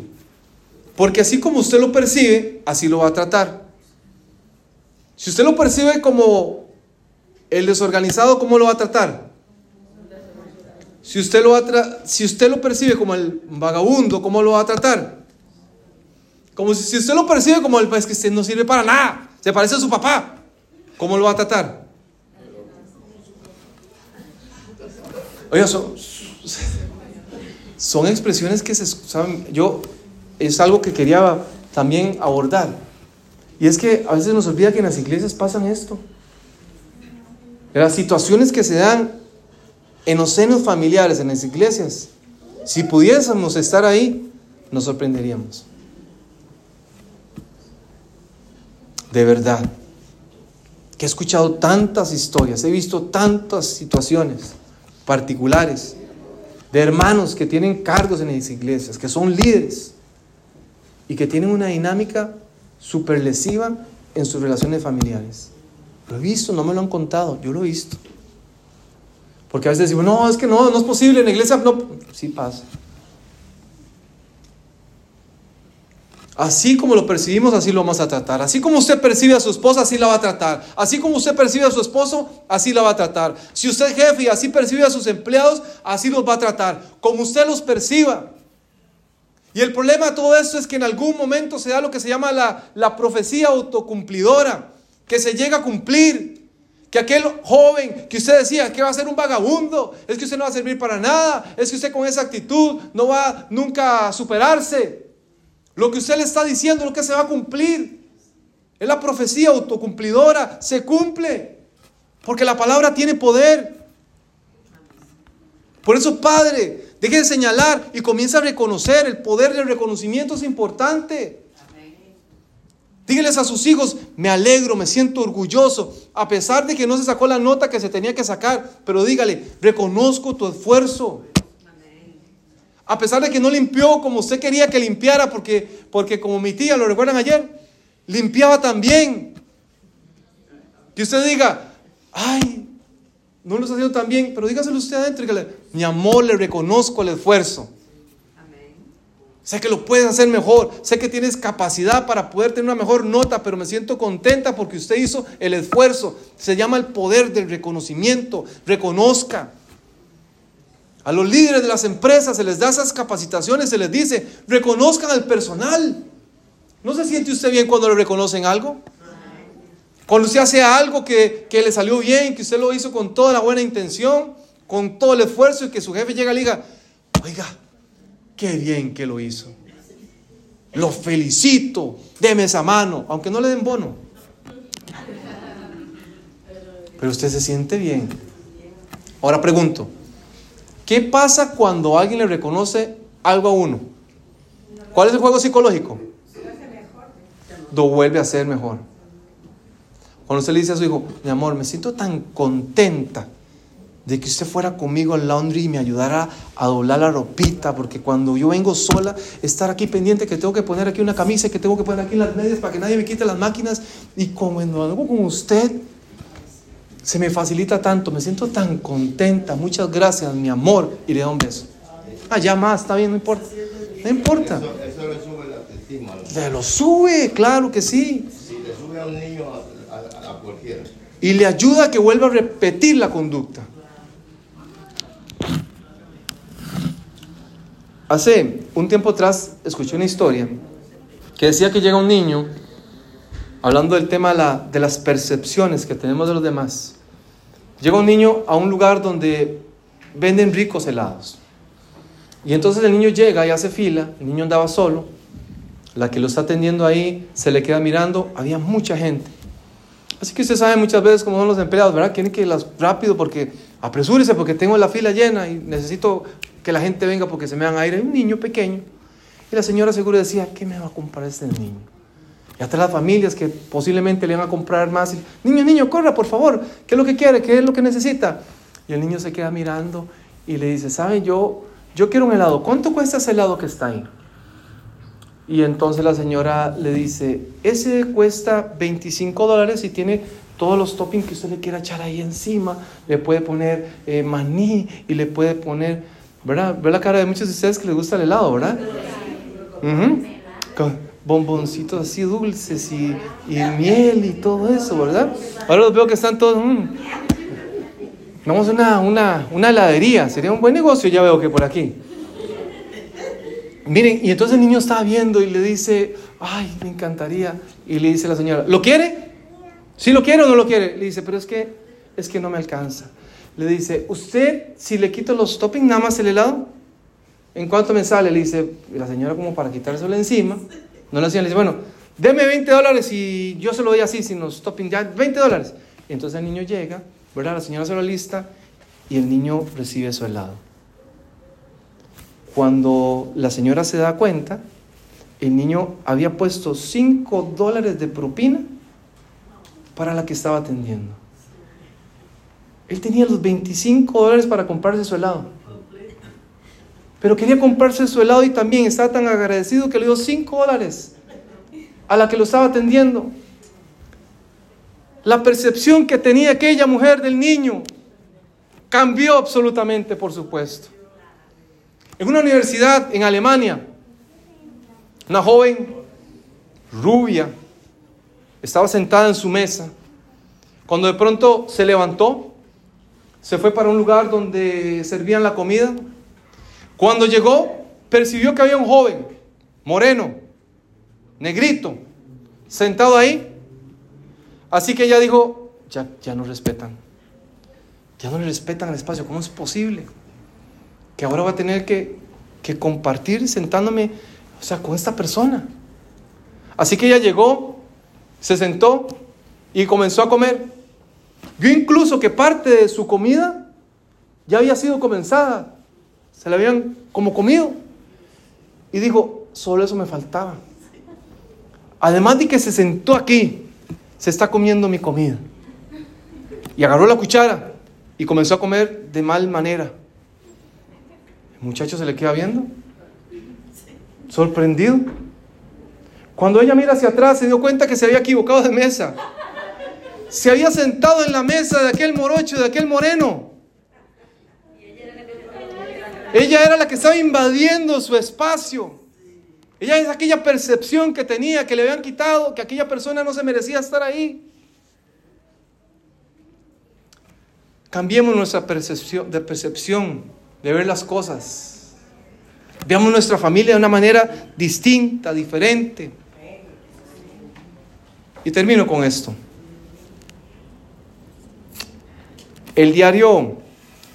Porque así como usted lo percibe, así lo va a tratar. Si usted lo percibe como el desorganizado, ¿cómo lo va a tratar? Si usted lo, si usted lo percibe como el vagabundo, ¿cómo lo va a tratar? Como si, usted lo percibe como el pues, que no sirve para nada, se parece a su papá, ¿cómo lo va a tratar? Oiga, son, son expresiones que se saben. Yo es algo que quería también abordar. Y es que a veces nos olvida que en las iglesias pasan esto. Las situaciones que se dan en los senos familiares, en las iglesias, si pudiésemos estar ahí, nos sorprenderíamos. De verdad, que he escuchado tantas historias, he visto tantas situaciones particulares de hermanos que tienen cargos en las iglesias, que son líderes y que tienen una dinámica super lesiva en sus relaciones familiares. Lo he visto, no me lo han contado, yo lo he visto. Porque a veces decimos, no, es que no, no es posible, en la iglesia no. Sí pasa. Así como lo percibimos, así lo vamos a tratar. Así como usted percibe a su esposa, así la va a tratar. Así como usted percibe a su esposo, así la va a tratar. Si usted es jefe y así percibe a sus empleados, así los va a tratar. Como usted los perciba. Y el problema de todo esto es que en algún momento se da lo que se llama la, la profecía autocumplidora, que se llega a cumplir que aquel joven que usted decía que va a ser un vagabundo, es que usted no va a servir para nada, es que usted con esa actitud no va nunca a superarse. Lo que usted le está diciendo, lo que se va a cumplir. Es la profecía autocumplidora, se cumple. Porque la palabra tiene poder. Por eso, Padre, deje de señalar y comienza a reconocer. El poder del reconocimiento es importante. Dígales a sus hijos, me alegro, me siento orgulloso, a pesar de que no se sacó la nota que se tenía que sacar, pero dígale, reconozco tu esfuerzo. A pesar de que no limpió como usted quería que limpiara, porque, porque como mi tía, lo recuerdan ayer, limpiaba también. Que usted diga, ay, no lo está haciendo tan bien, pero dígaselo usted adentro, dígale, mi amor, le reconozco el esfuerzo. Sé que lo puedes hacer mejor, sé que tienes capacidad para poder tener una mejor nota, pero me siento contenta porque usted hizo el esfuerzo. Se llama el poder del reconocimiento. Reconozca. A los líderes de las empresas se les da esas capacitaciones, se les dice, reconozcan al personal. ¿No se siente usted bien cuando le reconocen algo? Cuando usted hace algo que, que le salió bien, que usted lo hizo con toda la buena intención, con todo el esfuerzo y que su jefe llega y diga, oiga, Qué bien que lo hizo. Lo felicito. Deme esa mano, aunque no le den bono. Pero usted se siente bien. Ahora pregunto, ¿qué pasa cuando alguien le reconoce algo a uno? ¿Cuál es el juego psicológico? Lo vuelve a hacer mejor. Cuando usted le dice a su hijo, mi amor, me siento tan contenta de que usted fuera conmigo al laundry y me ayudara a doblar la ropita, porque cuando yo vengo sola, estar aquí pendiente que tengo que poner aquí una camisa que tengo que poner aquí las medias para que nadie me quite las máquinas, y como hago con usted, se me facilita tanto, me siento tan contenta, muchas gracias, mi amor, y le da un beso. Ah, ya más, está bien, no importa. No importa. Eso, le sube la autoestima. Se lo sube, claro que sí. Le sube a un niño a, a- a cualquiera. Y le ayuda a que vuelva a repetir la conducta. Hace un tiempo atrás escuché una historia que decía que llega un niño hablando del tema de, la- de las percepciones que tenemos de los demás. Llega un niño a un lugar donde venden ricos helados. Y entonces el niño llega y hace fila, el niño andaba solo, la que lo está atendiendo ahí se le queda mirando, había mucha gente. Así que usted sabe muchas veces cómo son los empleados, ¿verdad? Quieren que las rápido porque apresúrese porque tengo la fila llena y necesito que la gente venga porque se me dan aire. Hay un niño pequeño. Y la señora seguro decía, ¿qué me va a comprar este niño? Y hasta las familias que posiblemente le van a comprar más. niño, niño, corra, por favor. ¿Qué es lo que quiere? ¿Qué es lo que necesita? Y el niño se queda mirando y le dice, ¿sabe? Yo, yo quiero un helado. ¿Cuánto cuesta ese helado que está ahí? Y entonces la señora le dice, ese cuesta 25 dólares y tiene todos los toppings que usted le quiera echar ahí encima. Le puede poner eh, maní y le puede poner, ¿verdad? Ve la cara de muchos de ustedes que les gusta el helado, ¿verdad? Ujú. Con bomboncitos así dulces y, y miel y todo eso, ¿verdad? Ahora los veo que están todos... mm. Vamos a una, una, una heladería, sería un buen negocio, ya veo que por aquí. Miren, y entonces el niño estaba viendo y le dice, ay, me encantaría. Y le dice la señora, ¿lo quiere? ¿Sí lo quiere o no lo quiere? Le dice, pero es que, es que no me alcanza. Le dice, ¿usted si le quito los toppings nada más el helado? ¿En cuánto me sale? Le dice, y la señora como para quitárselo encima. No le hacía, le dice, bueno, deme 20 dólares y yo se lo doy así, sin los toppings, ya 20 dólares. Entonces el niño llega, ¿verdad? La señora se lo lista y el niño recibe su helado. Cuando la señora se da cuenta, el niño había puesto 5 dólares de propina para la que estaba atendiendo. Él tenía los 25 dólares para comprarse su helado. Pero quería comprarse su helado y también estaba tan agradecido que le dio 5 dólares a la que lo estaba atendiendo. La percepción que tenía aquella mujer del niño cambió absolutamente, por supuesto. En una universidad en Alemania, una joven rubia estaba sentada en su mesa cuando de pronto se levantó, se fue para un lugar donde servían la comida. Cuando llegó, percibió que había un joven, moreno, negrito, sentado ahí. Así que ella dijo, ya, ya no respetan. Ya no le respetan el espacio. ¿Cómo es posible? Que ahora va a tener que, que compartir sentándome, o sea, con esta persona. Así que ella llegó, se sentó y comenzó a comer. Yo incluso que parte de su comida ya había sido comenzada. Se la habían como comido. Y dijo, solo eso me faltaba. Además de que se sentó aquí, se está comiendo mi comida. Y agarró la cuchara y comenzó a comer de mal manera. El muchacho se le queda viendo, sorprendido. Cuando ella mira hacia atrás, se dio cuenta que se había equivocado de mesa. Se había sentado en la mesa de aquel morocho, de aquel moreno. Ella era la que estaba invadiendo su espacio. Ella es aquella percepción que tenía, que le habían quitado, que aquella persona no se merecía estar ahí. Cambiemos nuestra percepción de percepción, de ver las cosas. Veamos nuestra familia de una manera distinta, diferente. Y termino con esto. El diario,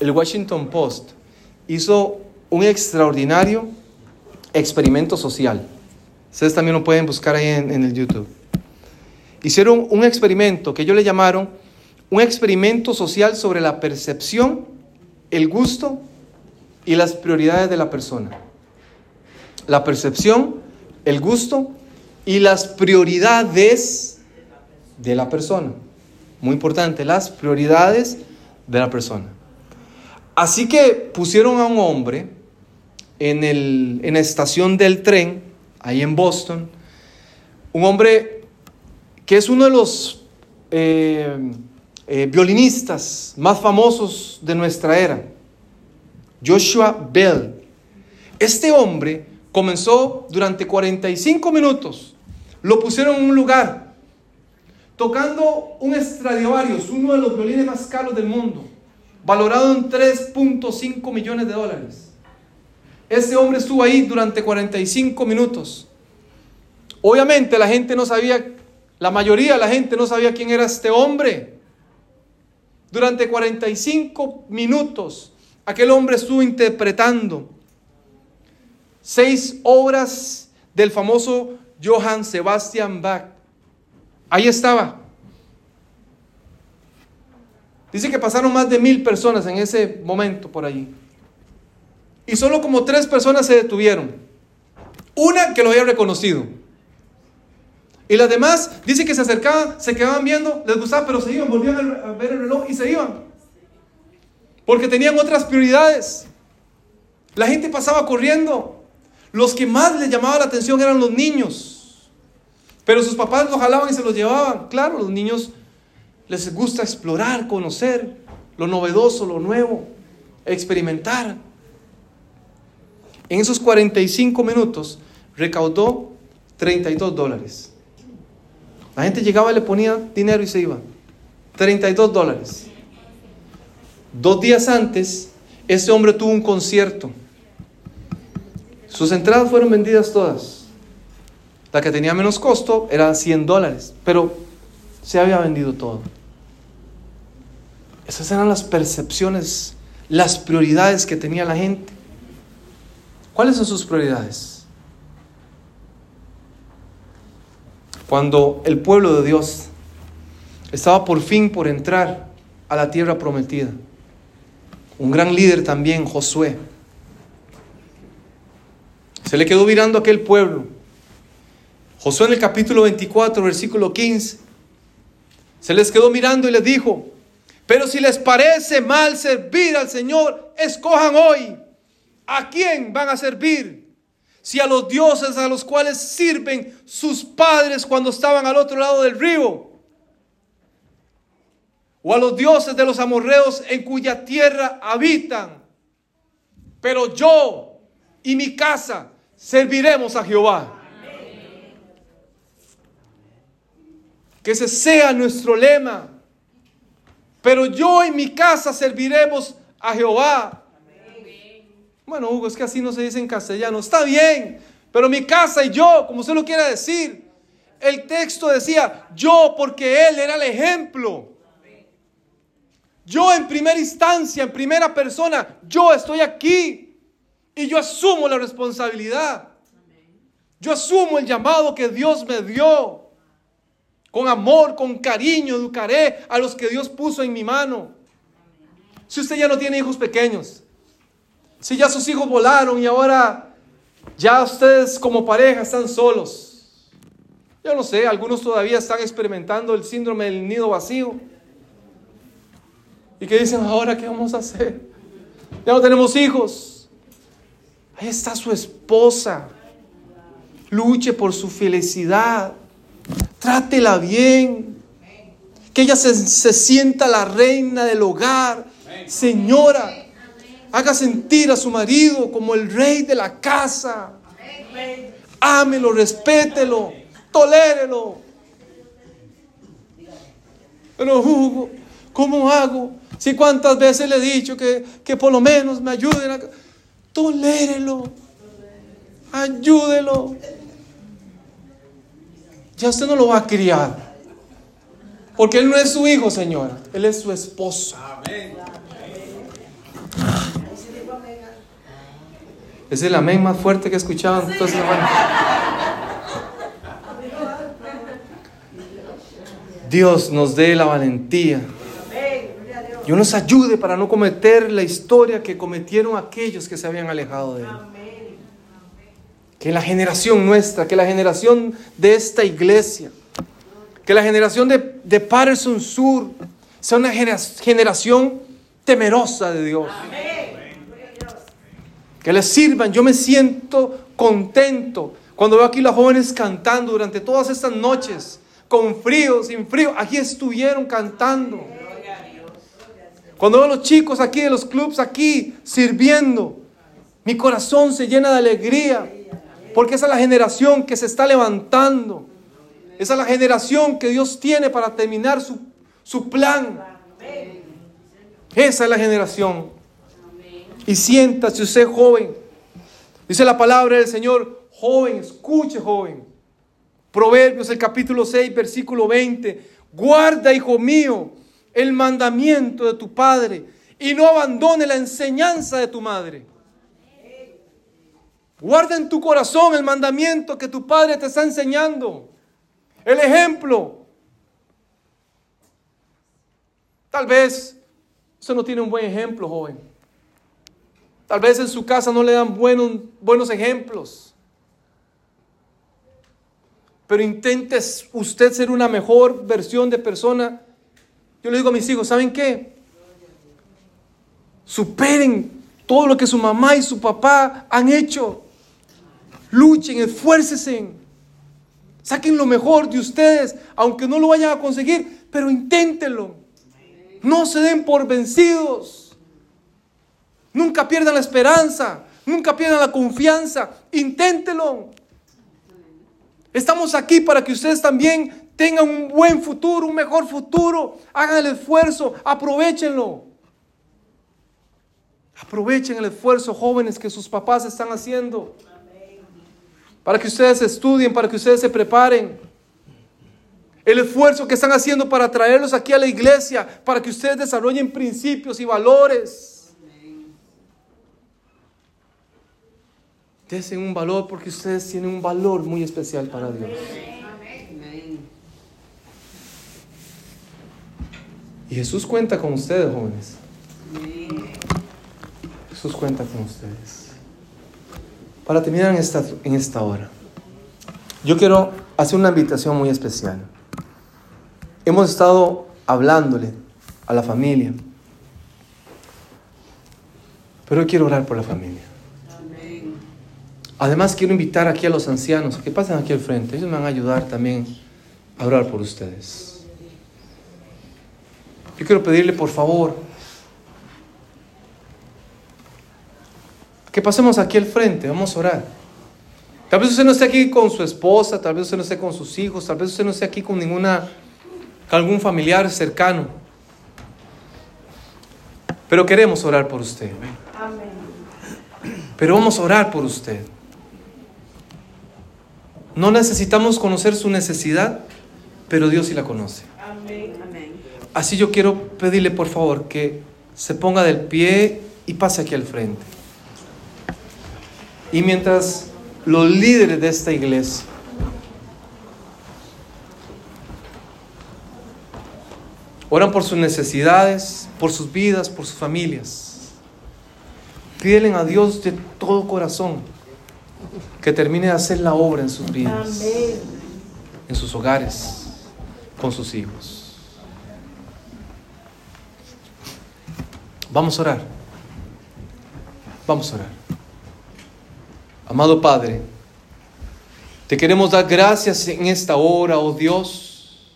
el Washington Post, hizo un extraordinario experimento social. Ustedes también lo pueden buscar ahí en, en, el YouTube. Hicieron un experimento que ellos le llamaron un experimento social sobre la percepción, el gusto y las prioridades de la persona. La percepción, el gusto y las prioridades de la persona. Muy importante, las prioridades de la persona. Así que pusieron a un hombre en, el, en la estación del tren, ahí en Boston, un hombre que es uno de los eh, eh, violinistas más famosos de nuestra era, Joshua Bell. Este hombre comenzó durante 45 minutos, lo pusieron en un lugar, tocando un Stradivarius, uno de los violines más caros del mundo, valorado en 3.5 millones de dólares. Ese hombre estuvo ahí durante 45 minutos. Obviamente la gente no sabía, la mayoría de la gente no sabía quién era este hombre. Durante 45 minutos aquel hombre estuvo interpretando seis obras del famoso Johann Sebastian Bach. Ahí estaba. Dice que pasaron más de mil personas en ese momento por allí. Y solo como tres personas se detuvieron. Una que lo había reconocido. Y las demás, dice que se acercaban, se quedaban viendo, les gustaba, pero se iban, volvían a ver el reloj y se iban. Porque tenían otras prioridades. La gente pasaba corriendo. Los que más les llamaba la atención eran los niños. Pero sus papás los jalaban y se los llevaban. Claro, los niños les gusta explorar, conocer lo novedoso, lo nuevo, experimentar. En esos 45 minutos recaudó 32 dólares. La gente llegaba, le ponía dinero y se iba. 32 dólares. Dos días antes, ese hombre tuvo un concierto. Sus entradas fueron vendidas todas. La que tenía menos costo era 100 dólares, pero se había vendido todo. Esas eran las percepciones, las prioridades que tenía la gente. ¿Cuáles son sus prioridades? Cuando el pueblo de Dios estaba por fin por entrar a la tierra prometida, un gran líder también, Josué, se le quedó mirando a aquel pueblo. Josué en el capítulo 24, versículo 15, se les quedó mirando y les dijo, pero si les parece mal servir al Señor, escojan hoy ¿A quién van a servir? Si a los dioses a los cuales sirven sus padres cuando estaban al otro lado del río. O a los dioses de los amorreos en cuya tierra habitan. Pero yo y mi casa serviremos a Jehová. Que ese sea nuestro lema. Pero yo y mi casa serviremos a Jehová. Bueno, Hugo, es que así no se dice en castellano. Está bien, pero mi casa y yo, como usted lo quiera decir. El texto decía, yo porque Él era el ejemplo. Yo en primera instancia, en primera persona, yo estoy aquí y yo asumo la responsabilidad. Yo asumo el llamado que Dios me dio. Con amor, con cariño, educaré a los que Dios puso en mi mano. Si usted ya no tiene hijos pequeños, si ya sus hijos volaron y ahora ya ustedes como pareja están solos. Yo no sé, algunos todavía están experimentando el síndrome del nido vacío. Y que dicen, ahora qué vamos a hacer? Ya no tenemos hijos. Ahí está su esposa. Luche por su felicidad. Trátela bien. Que ella se, se sienta la reina del hogar. Señora, haga sentir a su marido como el rey de la casa. Ámelo, respételo, tolérelo. Pero Hugo, ¿cómo hago? Si cuántas veces le he dicho que, que por lo menos me ayuden a... Tolérelo. Ayúdelo. Ya usted no lo va a criar. Porque él no es su hijo, señora. Él es su esposo. Es el amén más fuerte que he escuchado en toda Dios nos dé la valentía Dios nos ayude para no cometer la historia que cometieron aquellos que se habían alejado de Él. Que la generación nuestra, que la generación de esta iglesia, que la generación de, de Patterson Sur sea una generación temerosa de Dios. Que les sirvan. Yo me siento contento cuando veo aquí los jóvenes cantando durante todas estas noches, con frío, sin frío. Aquí estuvieron cantando. Cuando veo a los chicos aquí de los clubs aquí sirviendo, mi corazón se llena de alegría. Porque esa es la generación que se está levantando. Esa es la generación que Dios tiene para terminar su, su plan. Esa es la generación. Y siéntase usted joven. Dice la palabra del Señor, joven, escuche joven. Proverbios el capítulo 6, versículo 20. Guarda, hijo mío, el mandamiento de tu padre y no abandone la enseñanza de tu madre. Guarda en tu corazón el mandamiento que tu padre te está enseñando. El ejemplo. Tal vez usted no tiene un buen ejemplo, joven. Tal vez en su casa no le dan buenos, buenos ejemplos. Pero intente usted ser una mejor versión de persona yo le digo a mis hijos, ¿saben qué? Superen todo lo que su mamá y su papá han hecho. Luchen, esfuércense. Saquen lo mejor de ustedes, aunque no lo vayan a conseguir, pero inténtenlo. No se den por vencidos. Nunca pierdan la esperanza, nunca pierdan la confianza. Inténtenlo. Estamos aquí para que ustedes también tengan un buen futuro, un mejor futuro. Hagan el esfuerzo, aprovechenlo. Aprovechen el esfuerzo, jóvenes, que sus papás están haciendo. Para que ustedes estudien, para que ustedes se preparen. El esfuerzo que están haciendo para traerlos aquí a la iglesia, para que ustedes desarrollen principios y valores. Desen un valor porque ustedes tienen un valor muy especial para Dios. Y Jesús cuenta con ustedes, jóvenes. Jesús cuenta con ustedes. Para terminar en esta, en esta hora, yo quiero hacer una invitación muy especial. Hemos estado hablándole a la familia, pero yo quiero orar por la familia. Además, quiero invitar aquí a los ancianos que pasen aquí al frente. Ellos me van a ayudar también a orar por ustedes. Yo quiero pedirle por favor que pasemos aquí al frente, vamos a orar. Tal vez usted no esté aquí con su esposa, tal vez usted no esté con sus hijos, tal vez usted no esté aquí con ninguna, algún familiar cercano. Pero queremos orar por usted. Pero vamos a orar por usted. No necesitamos conocer su necesidad, pero Dios sí la conoce. Así yo quiero pedirle por favor que se ponga del pie y pase aquí al frente. Y mientras los líderes de esta iglesia oran por sus necesidades, por sus vidas, por sus familias, pídelen a Dios de todo corazón que termine de hacer la obra en sus vidas, en sus hogares, con sus hijos. Vamos a orar. Vamos a orar. Amado Padre, te queremos dar gracias en esta hora, oh Dios,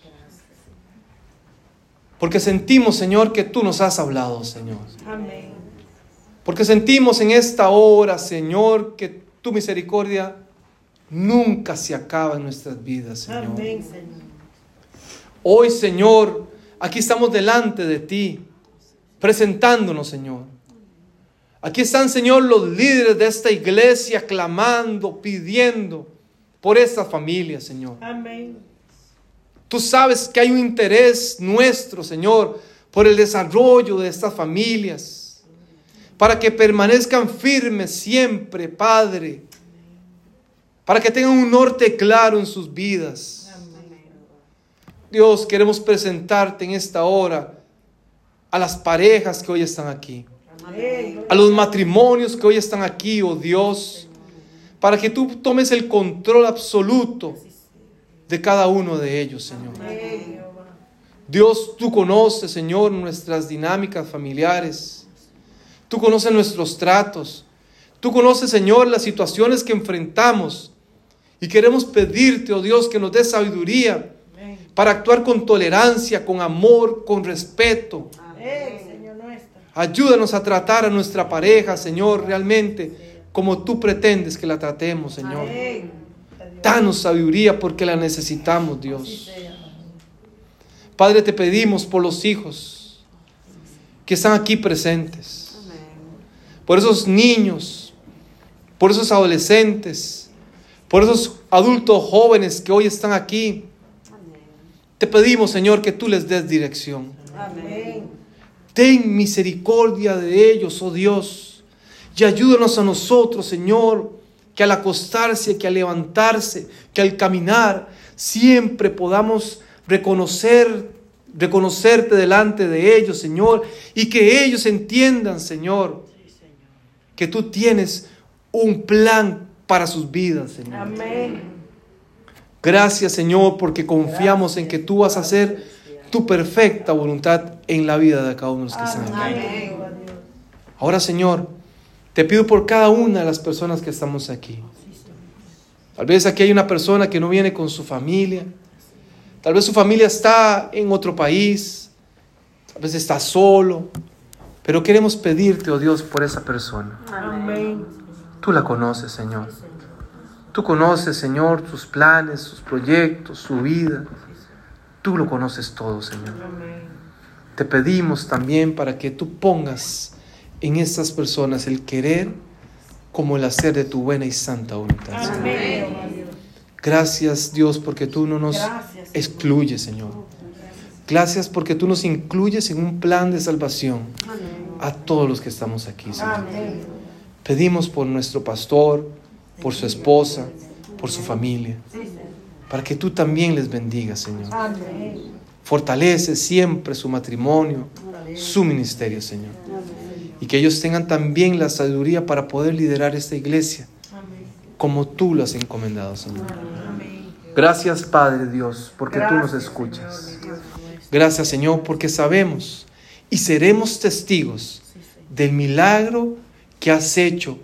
porque sentimos, Señor, que tú nos has hablado, Señor. Amén. Porque sentimos en esta hora, Señor, que tu misericordia nunca se acaba en nuestras vidas, Señor. Amén, Señor. Hoy, Señor, aquí estamos delante de ti, presentándonos, Señor. Aquí están, Señor, los líderes de esta iglesia clamando, pidiendo por esta familia, Señor. Amén. Tú sabes que hay un interés nuestro, Señor, por el desarrollo de estas familias, para que permanezcan firmes siempre, Padre, para que tengan un norte claro en sus vidas. Dios, queremos presentarte en esta hora a las parejas que hoy están aquí. A los matrimonios que hoy están aquí, oh Dios, para que tú tomes el control absoluto de cada uno de ellos, Señor. Dios, tú conoces, Señor, nuestras dinámicas familiares. Tú conoces nuestros tratos. Tú conoces, Señor, las situaciones que enfrentamos. Y queremos pedirte, oh Dios, que nos des sabiduría para actuar con tolerancia, con amor, con respeto. Amén. Ayúdanos a tratar a nuestra pareja, Señor, realmente como tú pretendes que la tratemos, Señor. Danos sabiduría porque la necesitamos, Dios. Padre, te pedimos por los hijos que están aquí presentes, por esos niños, por esos adolescentes, por esos adultos jóvenes que hoy están aquí. Te pedimos, Señor, que tú les des dirección. Amén. Ten misericordia de ellos, oh Dios, y ayúdanos a nosotros, Señor, que al acostarse, que al levantarse, que al caminar, siempre podamos reconocer, reconocerte delante de ellos, Señor, y que ellos entiendan, Señor, que tú tienes un plan para sus vidas, Señor. Amén. Gracias, Señor, porque confiamos en que tú vas a hacer tu perfecta voluntad en la vida de cada uno de los que están aquí. Ahora, Señor, te pido por cada una de las personas que estamos aquí. Tal vez aquí hay una persona que no viene con su familia. Tal vez su familia está en otro país. Tal vez está solo. Pero queremos pedirte, oh Dios, por esa persona. Amén. Tú la conoces, Señor. Tú conoces, Señor, sus planes, sus proyectos, su vida. Tú lo conoces todo, Señor. Te pedimos también para que tú pongas en estas personas el querer como el hacer de tu buena y santa voluntad. Señor. Gracias Dios porque tú no nos excluyes, Señor. Gracias porque tú nos incluyes en un plan de salvación a todos los que estamos aquí, Señor. Pedimos por nuestro pastor, por su esposa, por su familia, para que tú también les bendigas, Señor. Amén. Fortalece siempre su matrimonio, su ministerio, Señor. Y que ellos tengan también la sabiduría para poder liderar esta iglesia Amén. como tú lo has encomendado, Señor. Gracias, Padre Dios, porque tú nos escuchas. Gracias, Señor, porque sabemos y seremos testigos del milagro que has hecho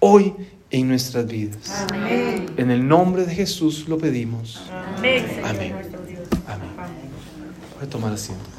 hoy en nuestras vidas. Amén. En el nombre de Jesús lo pedimos. Amén, Amén. Amén. Voy a tomar asiento.